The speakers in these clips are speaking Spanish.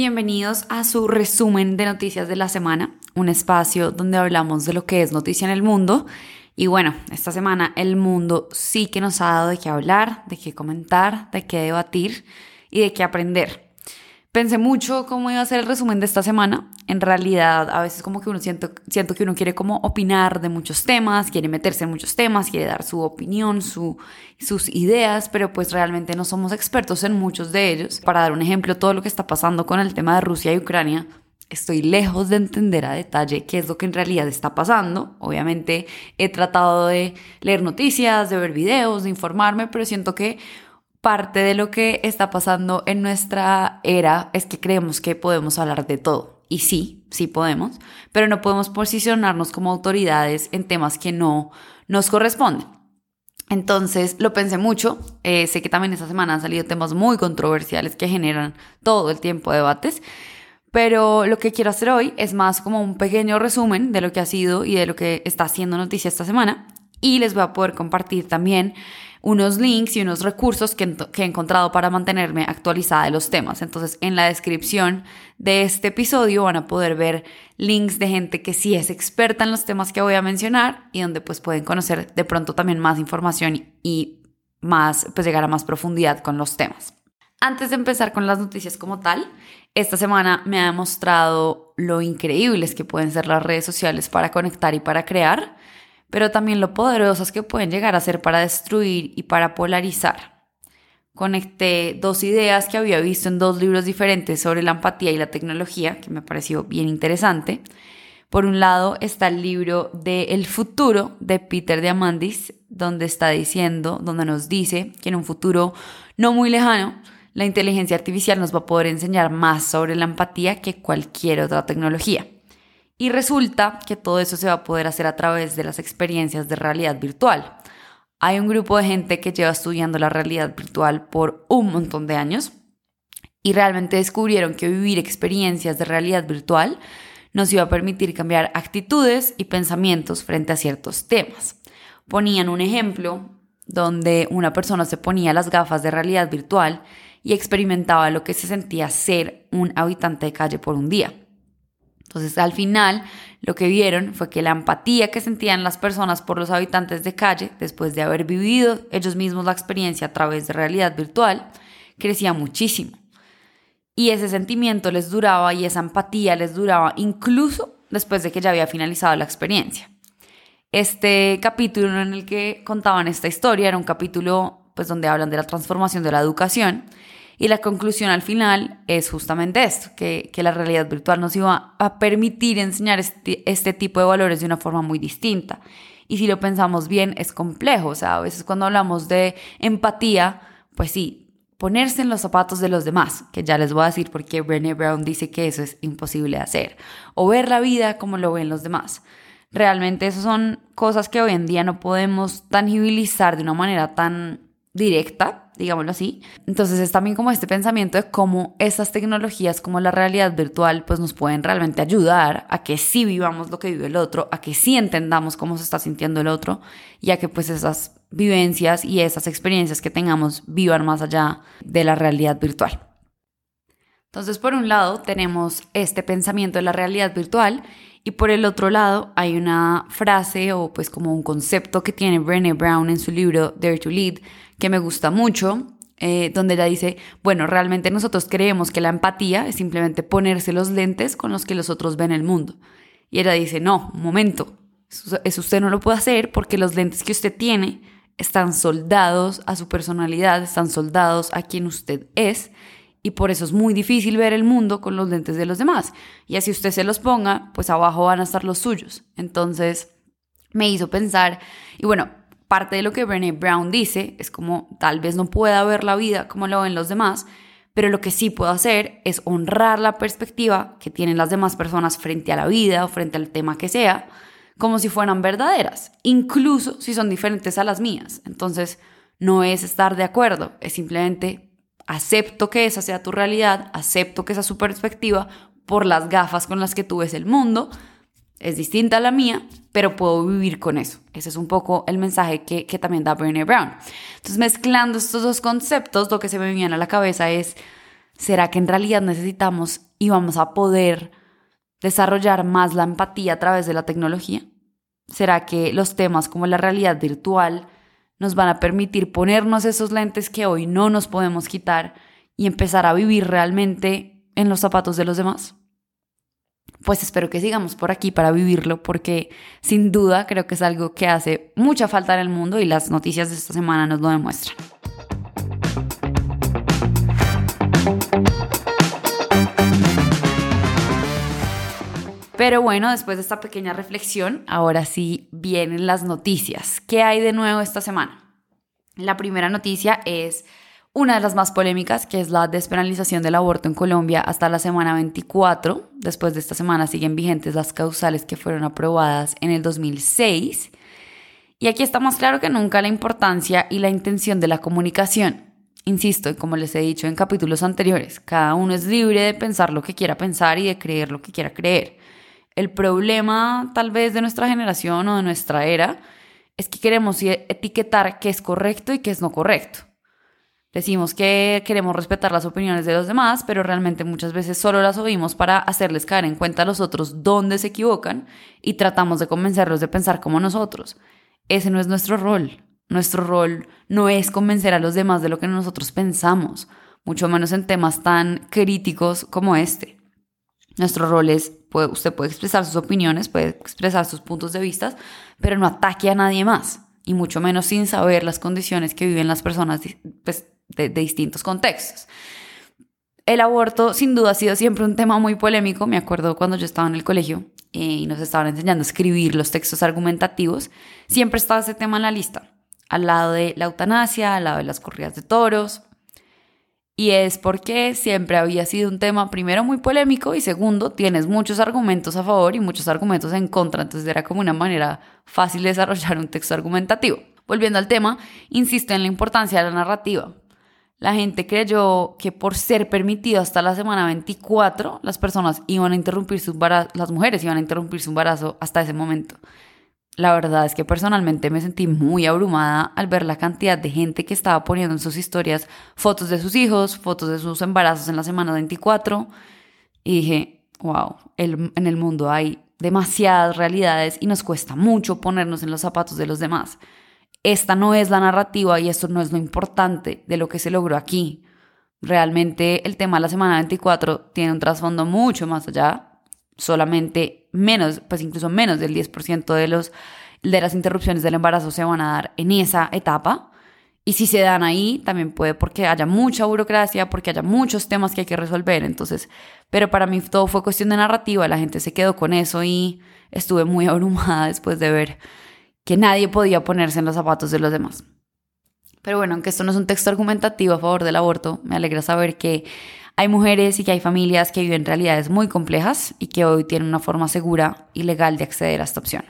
Bienvenidos a su resumen de noticias de la semana, un espacio donde hablamos de lo que es noticia en el mundo. Y bueno, esta semana el mundo sí que nos ha dado de qué hablar, de qué comentar, de qué debatir y de qué aprender. Pensé mucho cómo iba a ser el resumen de esta semana. En realidad, a veces como que uno siento, siento que uno quiere como opinar de muchos temas, quiere meterse en muchos temas, quiere dar su opinión, su, sus ideas, pero pues realmente no somos expertos en muchos de ellos. Para dar un ejemplo, todo lo que está pasando con el tema de Rusia y Ucrania, estoy lejos de entender a detalle qué es lo que en realidad está pasando. Obviamente he tratado de leer noticias, de ver videos, de informarme, pero siento que parte de lo que está pasando en nuestra era es que creemos que podemos hablar de todo. Y sí, sí podemos, pero no podemos posicionarnos como autoridades en temas que no nos corresponden. Entonces lo pensé mucho, eh, sé que también esta semana han salido temas muy controversiales que generan todo el tiempo debates, pero lo que quiero hacer hoy es más como un pequeño resumen de lo que ha sido y de lo que está haciendo noticia esta semana y les voy a poder compartir también unos links y unos recursos que, he encontrado para mantenerme actualizada de los temas. Entonces, en la descripción de este episodio van a poder ver links de gente que sí es experta en los temas que voy a mencionar y donde pues pueden conocer de pronto también más información y más, pues llegar a más profundidad con los temas. Antes de empezar con las noticias como tal, esta semana me ha demostrado lo increíbles que pueden ser las redes sociales para conectar y para crear pero también lo poderosas que pueden llegar a ser para destruir y para polarizar. Conecté dos ideas que había visto en dos libros diferentes sobre la empatía y la tecnología, que me pareció bien interesante. Por un lado está el libro de El futuro de Peter Diamandis, donde está diciendo, donde nos dice que en un futuro no muy lejano, la inteligencia artificial nos va a poder enseñar más sobre la empatía que cualquier otra tecnología. Y resulta que todo eso se va a poder hacer a través de las experiencias de realidad virtual. Hay un grupo de gente que lleva estudiando la realidad virtual por un montón de años y realmente descubrieron que vivir experiencias de realidad virtual nos iba a permitir cambiar actitudes y pensamientos frente a ciertos temas. Ponían un ejemplo donde una persona se ponía las gafas de realidad virtual y experimentaba lo que se sentía ser un habitante de calle por un día. Entonces, al final, lo que vieron fue que la empatía que sentían las personas por los habitantes de calle, después de haber vivido ellos mismos la experiencia a través de realidad virtual, crecía muchísimo. Y ese sentimiento les duraba y esa empatía les duraba incluso después de que ya había finalizado la experiencia. Este capítulo en el que contaban esta historia era un capítulo pues donde hablan de la transformación de la educación y la conclusión al final es justamente esto, que, la realidad virtual nos iba a permitir enseñar este, este tipo de valores de una forma muy distinta. Y si lo pensamos bien, es complejo. O sea, a veces cuando hablamos de empatía, pues sí, ponerse en los zapatos de los demás, que ya les voy a decir porque Brené Brown dice que eso es imposible de hacer, o ver la vida como lo ven los demás. Realmente esas son cosas que hoy en día no podemos tangibilizar de una manera tan directa, digámoslo así. Entonces es también como este pensamiento de cómo estas tecnologías como la realidad virtual pues nos pueden realmente ayudar a que sí vivamos lo que vive el otro, a que sí entendamos cómo se está sintiendo el otro y a que pues esas vivencias y esas experiencias que tengamos vivan más allá de la realidad virtual. Entonces, por un lado, tenemos este pensamiento de la realidad virtual y por el otro lado hay una frase o pues como un concepto que tiene Brené Brown en su libro Dare to Lead que me gusta mucho, eh, donde ella dice, bueno, realmente nosotros creemos que la empatía es simplemente ponerse los lentes con los que los otros ven el mundo. Y ella dice, no, un momento, eso usted no lo puede hacer porque los lentes que usted tiene están soldados a su personalidad, están soldados a quien usted es y por eso es muy difícil ver el mundo con los lentes de los demás. Y así usted se los ponga, pues abajo van a estar los suyos. Entonces me hizo pensar, y bueno, parte de lo que Brené Brown dice es como tal vez no pueda ver la vida como lo ven los demás, pero lo que sí puedo hacer es honrar la perspectiva que tienen las demás personas frente a la vida o frente al tema que sea, como si fueran verdaderas, incluso si son diferentes a las mías. Entonces, no es estar de acuerdo, es simplemente acepto que esa sea tu realidad, acepto que esa es su perspectiva por las gafas con las que tú ves el mundo, es distinta a la mía, pero puedo vivir con eso. Ese es un poco el mensaje que, también da Brené Brown. Entonces, mezclando estos dos conceptos, lo que se me viene a la cabeza es, ¿Será que en realidad necesitamos y vamos a poder desarrollar más la empatía a través de la tecnología? ¿Será que los temas como la realidad virtual nos van a permitir ponernos esos lentes que hoy no nos podemos quitar y empezar a vivir realmente en los zapatos de los demás? Pues espero que sigamos por aquí para vivirlo porque sin duda creo que es algo que hace mucha falta en el mundo y las noticias de esta semana nos lo demuestran. Pero bueno, después de esta pequeña reflexión, ahora sí vienen las noticias. ¿Qué hay de nuevo esta semana? La primera noticia es una de las más polémicas, que es la despenalización del aborto en Colombia hasta la semana 24. Después de esta semana siguen vigentes las causales que fueron aprobadas en el 2006. Y aquí está más claro que nunca la importancia y la intención de la comunicación. Insisto, y como les he dicho en capítulos anteriores, cada uno es libre de pensar lo que quiera pensar y de creer lo que quiera creer. El problema tal vez de nuestra generación o de nuestra era es que queremos etiquetar qué es correcto y qué es no correcto. Decimos que queremos respetar las opiniones de los demás, pero realmente muchas veces solo las oímos para hacerles caer en cuenta a los otros dónde se equivocan y tratamos de convencerlos de pensar como nosotros. Ese no es nuestro rol. Nuestro rol no es convencer a los demás de lo que nosotros pensamos, mucho menos en temas tan críticos como este. Nuestro rol es, usted puede expresar sus opiniones, puede expresar sus puntos de vista, pero no ataque a nadie más, y mucho menos sin saber las condiciones que viven las personas pues, de, distintos contextos. El aborto sin duda ha sido siempre un tema muy polémico. Me acuerdo cuando yo estaba en el colegio eh, y nos estaban enseñando a escribir los textos argumentativos, siempre estaba ese tema en la lista, al lado de la eutanasia, al lado de las corridas de toros, y es porque siempre había sido un tema, primero, muy polémico y segundo, tienes muchos argumentos a favor y muchos argumentos en contra. Entonces era como una manera fácil de desarrollar un texto argumentativo. Volviendo al tema, insisto en la importancia de la narrativa. La gente creyó que por ser permitido hasta la semana 24, las personas iban a embarazo, las mujeres iban a interrumpir su embarazo hasta ese momento. La verdad es que personalmente me sentí muy abrumada al ver la cantidad de gente que estaba poniendo en sus historias fotos de sus hijos, fotos de sus embarazos en la semana 24. Y dije, wow, en el mundo hay demasiadas realidades y nos cuesta mucho ponernos en los zapatos de los demás. Esta no es la narrativa y esto no es lo importante de lo que se logró aquí. Realmente el tema de la semana 24 tiene un trasfondo mucho más allá solamente menos, pues incluso menos del 10% de, los, de las interrupciones del embarazo se van a dar en esa etapa. Y si se dan ahí, también puede porque haya mucha burocracia, porque haya muchos temas que hay que resolver. Entonces, pero para mí todo fue cuestión de narrativa. La gente se quedó con eso y estuve muy abrumada después de ver que nadie podía ponerse en los zapatos de los demás. Pero bueno, aunque esto no es un texto argumentativo a favor del aborto, me alegra saber que hay mujeres y que hay familias que viven realidades muy complejas y que hoy tienen una forma segura y legal de acceder a esta opción.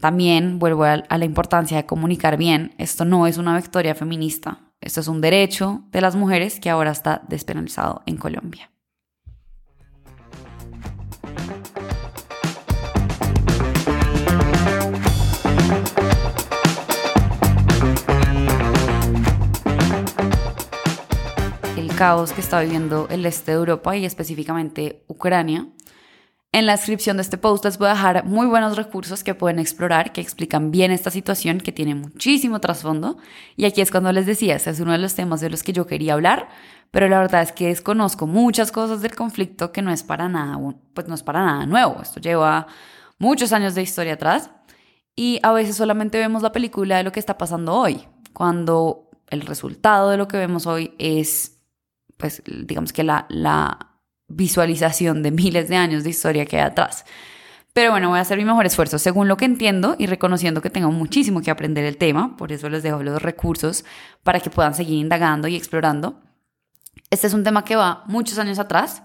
También vuelvo a, la importancia de comunicar bien, esto no es una victoria feminista, esto es un derecho de las mujeres que ahora está despenalizado en Colombia. Caos que está viviendo el este de Europa y específicamente Ucrania. En la descripción de este post les voy a dejar muy buenos recursos que pueden explorar, que explican bien esta situación, que tiene muchísimo trasfondo. Y aquí es cuando les decía, este es uno de los temas de los que yo quería hablar, pero la verdad es que desconozco muchas cosas del conflicto que no es para nada, pues no es para nada nuevo. Esto lleva muchos años de historia atrás y a veces solamente vemos la película de lo que está pasando hoy, cuando el resultado de lo que vemos hoy es pues digamos que la, la visualización de miles de años de historia que hay atrás. Pero bueno, voy a hacer mi mejor esfuerzo según lo que entiendo y reconociendo que tengo muchísimo que aprender el tema, por eso les dejo los recursos para que puedan seguir indagando y explorando. Este es un tema que va muchos años atrás.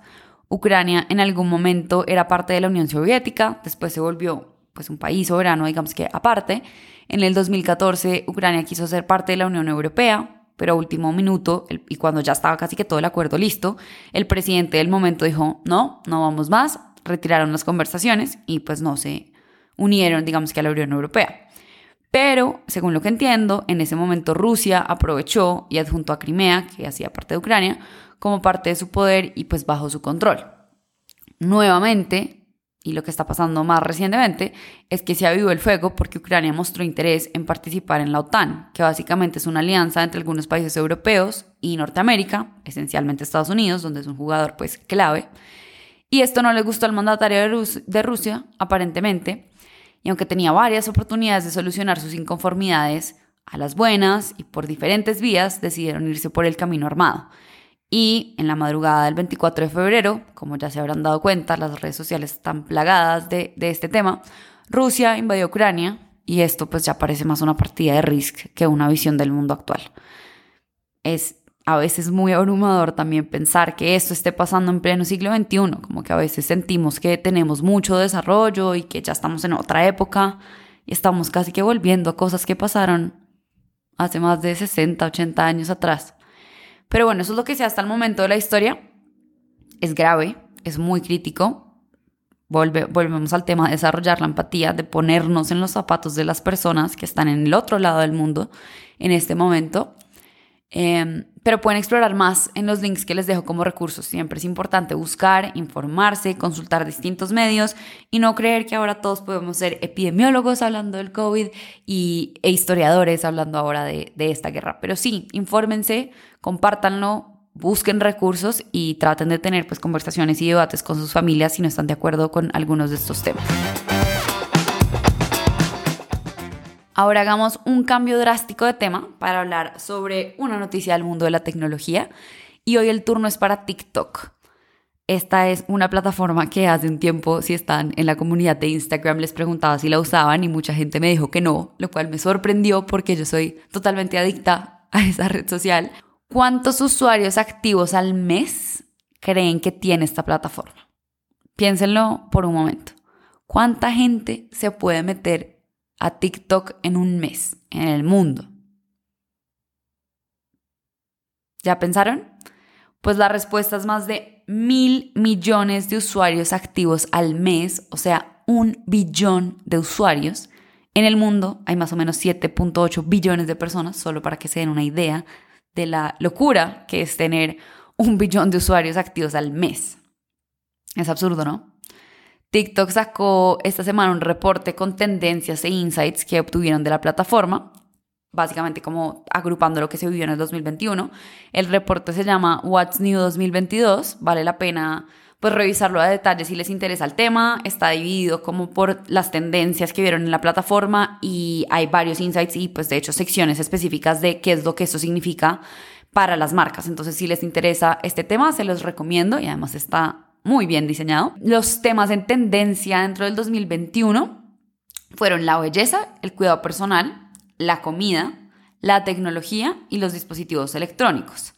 Ucrania en algún momento era parte de la Unión Soviética, después se volvió pues un país soberano, digamos que aparte. En el 2014 Ucrania quiso ser parte de la Unión Europea, pero a último minuto, y cuando ya estaba casi que todo el acuerdo listo, el presidente del momento dijo, no, no vamos más, retiraron las conversaciones y pues no se unieron, digamos que a la Unión Europea. Pero, según lo que entiendo, en ese momento Rusia aprovechó y adjuntó a Crimea, que hacía parte de Ucrania, como parte de su poder y pues bajo su control. Nuevamente, y lo que está pasando más recientemente, es que se avivó el fuego porque Ucrania mostró interés en participar en la OTAN, que básicamente es una alianza entre algunos países europeos y Norteamérica, esencialmente Estados Unidos, donde es un jugador pues clave. Y esto no le gustó al mandatario de, Rusia, aparentemente, y aunque tenía varias oportunidades de solucionar sus inconformidades, a las buenas y por diferentes vías decidieron irse por el camino armado. Y en la madrugada del 24 de febrero, como ya se habrán dado cuenta, las redes sociales están plagadas de, de este tema, Rusia invadió Ucrania y esto pues ya parece más una partida de Risk que una visión del mundo actual. Es a veces muy abrumador también pensar que esto esté pasando en pleno siglo XXI, como que a veces sentimos que tenemos mucho desarrollo y que ya estamos en otra época y estamos casi que volviendo a cosas que pasaron hace más de 60, 80 años atrás. Pero bueno, eso es lo que sé hasta el momento de la historia. Es grave, es muy crítico. volvemos al tema de desarrollar la empatía, de ponernos en los zapatos de las personas que están en el otro lado del mundo en este momento. Em, pero pueden explorar más en los links que les dejo como recursos. Siempre es importante buscar, informarse, consultar distintos medios y no creer que ahora todos podemos ser epidemiólogos hablando del COVID y, e historiadores hablando ahora de, de esta guerra. Pero sí, infórmense, compártanlo, busquen recursos y traten de tener pues conversaciones y debates con sus familias si no están de acuerdo con algunos de estos temas. Ahora hagamos un cambio drástico de tema para hablar sobre una noticia del mundo de la tecnología y hoy el turno es para TikTok. Esta es una plataforma que hace un tiempo, si están en la comunidad de Instagram, les preguntaba si la usaban y mucha gente me dijo que no, lo cual me sorprendió porque yo soy totalmente adicta a esa red social. ¿Cuántos usuarios activos al mes creen que tiene esta plataforma? Piénsenlo por un momento. ¿Cuánta gente se puede meter a TikTok en un mes en el mundo? ¿Ya pensaron? Pues la respuesta es más de mil millones de usuarios activos al mes, o sea, un billón de usuarios. En el mundo hay más o menos 7.8 billones de personas, solo para que se den una idea de la locura que es tener un billón de usuarios activos al mes. Es absurdo, ¿no? TikTok sacó esta semana un reporte con tendencias e insights que obtuvieron de la plataforma, básicamente como agrupando lo que se vivió en el 2021. El reporte se llama What's New 2022, vale la pena pues revisarlo a detalle si les interesa el tema. Está dividido como por las tendencias que vieron en la plataforma y hay varios insights y pues de hecho secciones específicas de qué es lo que esto significa para las marcas. Entonces si les interesa este tema se los recomiendo y además está muy bien diseñado. Los temas en tendencia dentro del 2021 fueron la belleza, el cuidado personal, la comida, la tecnología y los dispositivos electrónicos.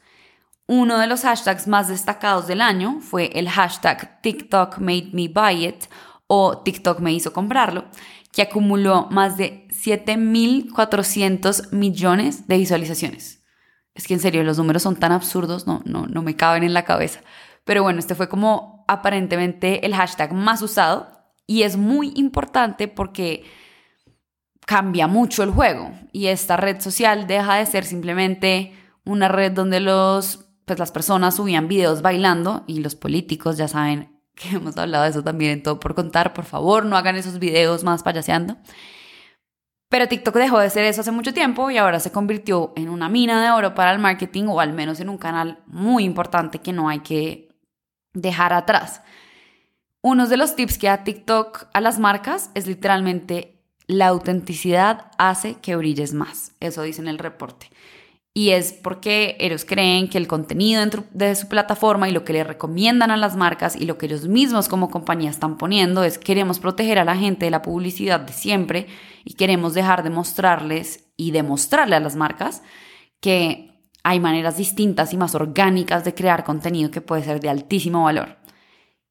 Uno de los hashtags más destacados del año fue el hashtag TikTok made me buy it o TikTok me hizo comprarlo, que acumuló más de 7.400 millones de visualizaciones. Es que en serio, los números son tan absurdos, no, no, no me caben en la cabeza. Pero bueno, este fue como aparentemente el hashtag más usado y es muy importante porque cambia mucho el juego y esta red social deja de ser simplemente una red donde los pues las personas subían videos bailando y los políticos ya saben que hemos hablado de eso también en todo por contar, por favor no hagan esos videos más payaseando. Pero TikTok dejó de ser eso hace mucho tiempo y ahora se convirtió en una mina de oro para el marketing o al menos en un canal muy importante que no hay que dejar atrás. Uno de los tips que da TikTok a las marcas es literalmente la autenticidad hace que brilles más. Eso dice en el reporte. Y es porque ellos creen que el contenido dentro de su plataforma y lo que le recomiendan a las marcas y lo que ellos mismos como compañía están poniendo es queremos proteger a la gente de la publicidad de siempre y queremos dejar de mostrarles y demostrarle a las marcas que hay maneras distintas y más orgánicas de crear contenido que puede ser de altísimo valor.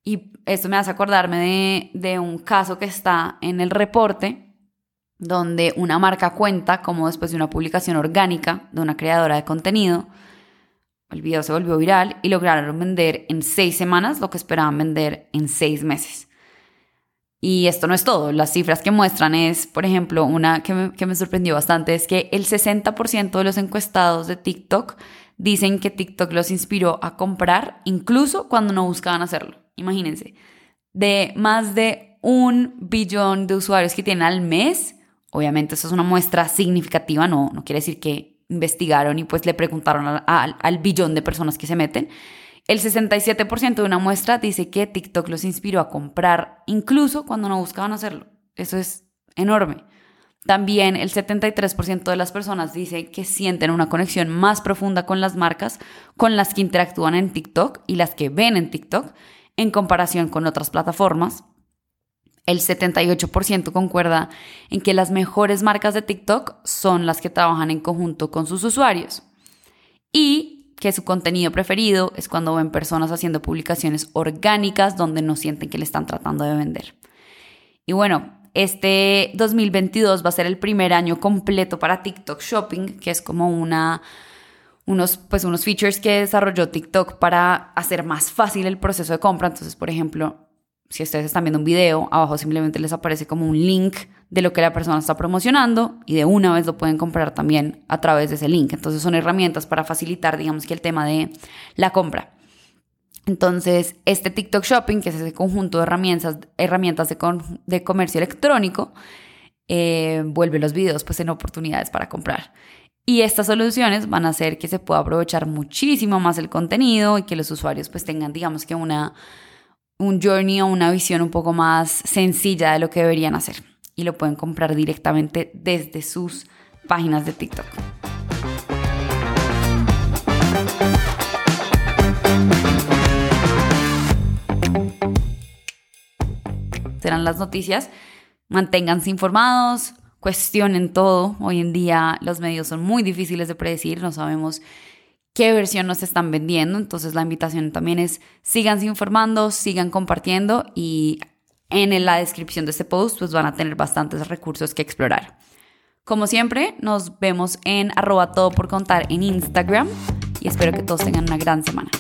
Y esto me hace acordarme de, de un caso que está en el reporte donde una marca cuenta como después de una publicación orgánica de una creadora de contenido, el video se volvió viral y lograron vender en seis semanas lo que esperaban vender en seis meses. Y esto no es todo. Las cifras que muestran es, por ejemplo, una que me, sorprendió bastante, es que el 60% de los encuestados de TikTok dicen que TikTok los inspiró a comprar incluso cuando no buscaban hacerlo. Imagínense, de más de un billón de usuarios que tienen al mes, obviamente eso es una muestra significativa, no, no quiere decir que investigaron y pues le preguntaron al billón de personas que se meten, el 67% de una muestra dice que TikTok los inspiró a comprar incluso cuando no buscaban hacerlo. Eso es enorme. También el 73% de las personas dice que sienten una conexión más profunda con las marcas con las que interactúan en TikTok y las que ven en TikTok en comparación con otras plataformas. El 78% concuerda en que las mejores marcas de TikTok son las que trabajan en conjunto con sus usuarios. Y que su contenido preferido es cuando ven personas haciendo publicaciones orgánicas donde no sienten que le están tratando de vender. Y bueno, este 2022 va a ser el primer año completo para TikTok Shopping, que es como una, unos, pues unos features que desarrolló TikTok para hacer más fácil el proceso de compra. Entonces, por ejemplo, si ustedes están viendo un video, abajo simplemente les aparece como un link de lo que la persona está promocionando y de una vez lo pueden comprar también a través de ese link. Entonces son herramientas para facilitar, digamos que el tema de la compra. Entonces, este TikTok Shopping, que es ese conjunto de herramientas, herramientas de, comercio electrónico, eh, vuelve los videos pues en oportunidades para comprar. Y estas soluciones van a hacer que se pueda aprovechar muchísimo más el contenido y que los usuarios pues tengan, digamos que una un journey o una visión un poco más sencilla de lo que deberían hacer. Y lo pueden comprar directamente desde sus páginas de TikTok. Serán las noticias. Manténganse informados, cuestionen todo. Hoy en día los medios son muy difíciles de predecir, no sabemos qué versión nos están vendiendo. Entonces la invitación también es síganse informando, sigan compartiendo y en la descripción de este post pues van a tener bastantes recursos que explorar. Como siempre, nos vemos en arroba todo por contar en Instagram y espero que todos tengan una gran semana.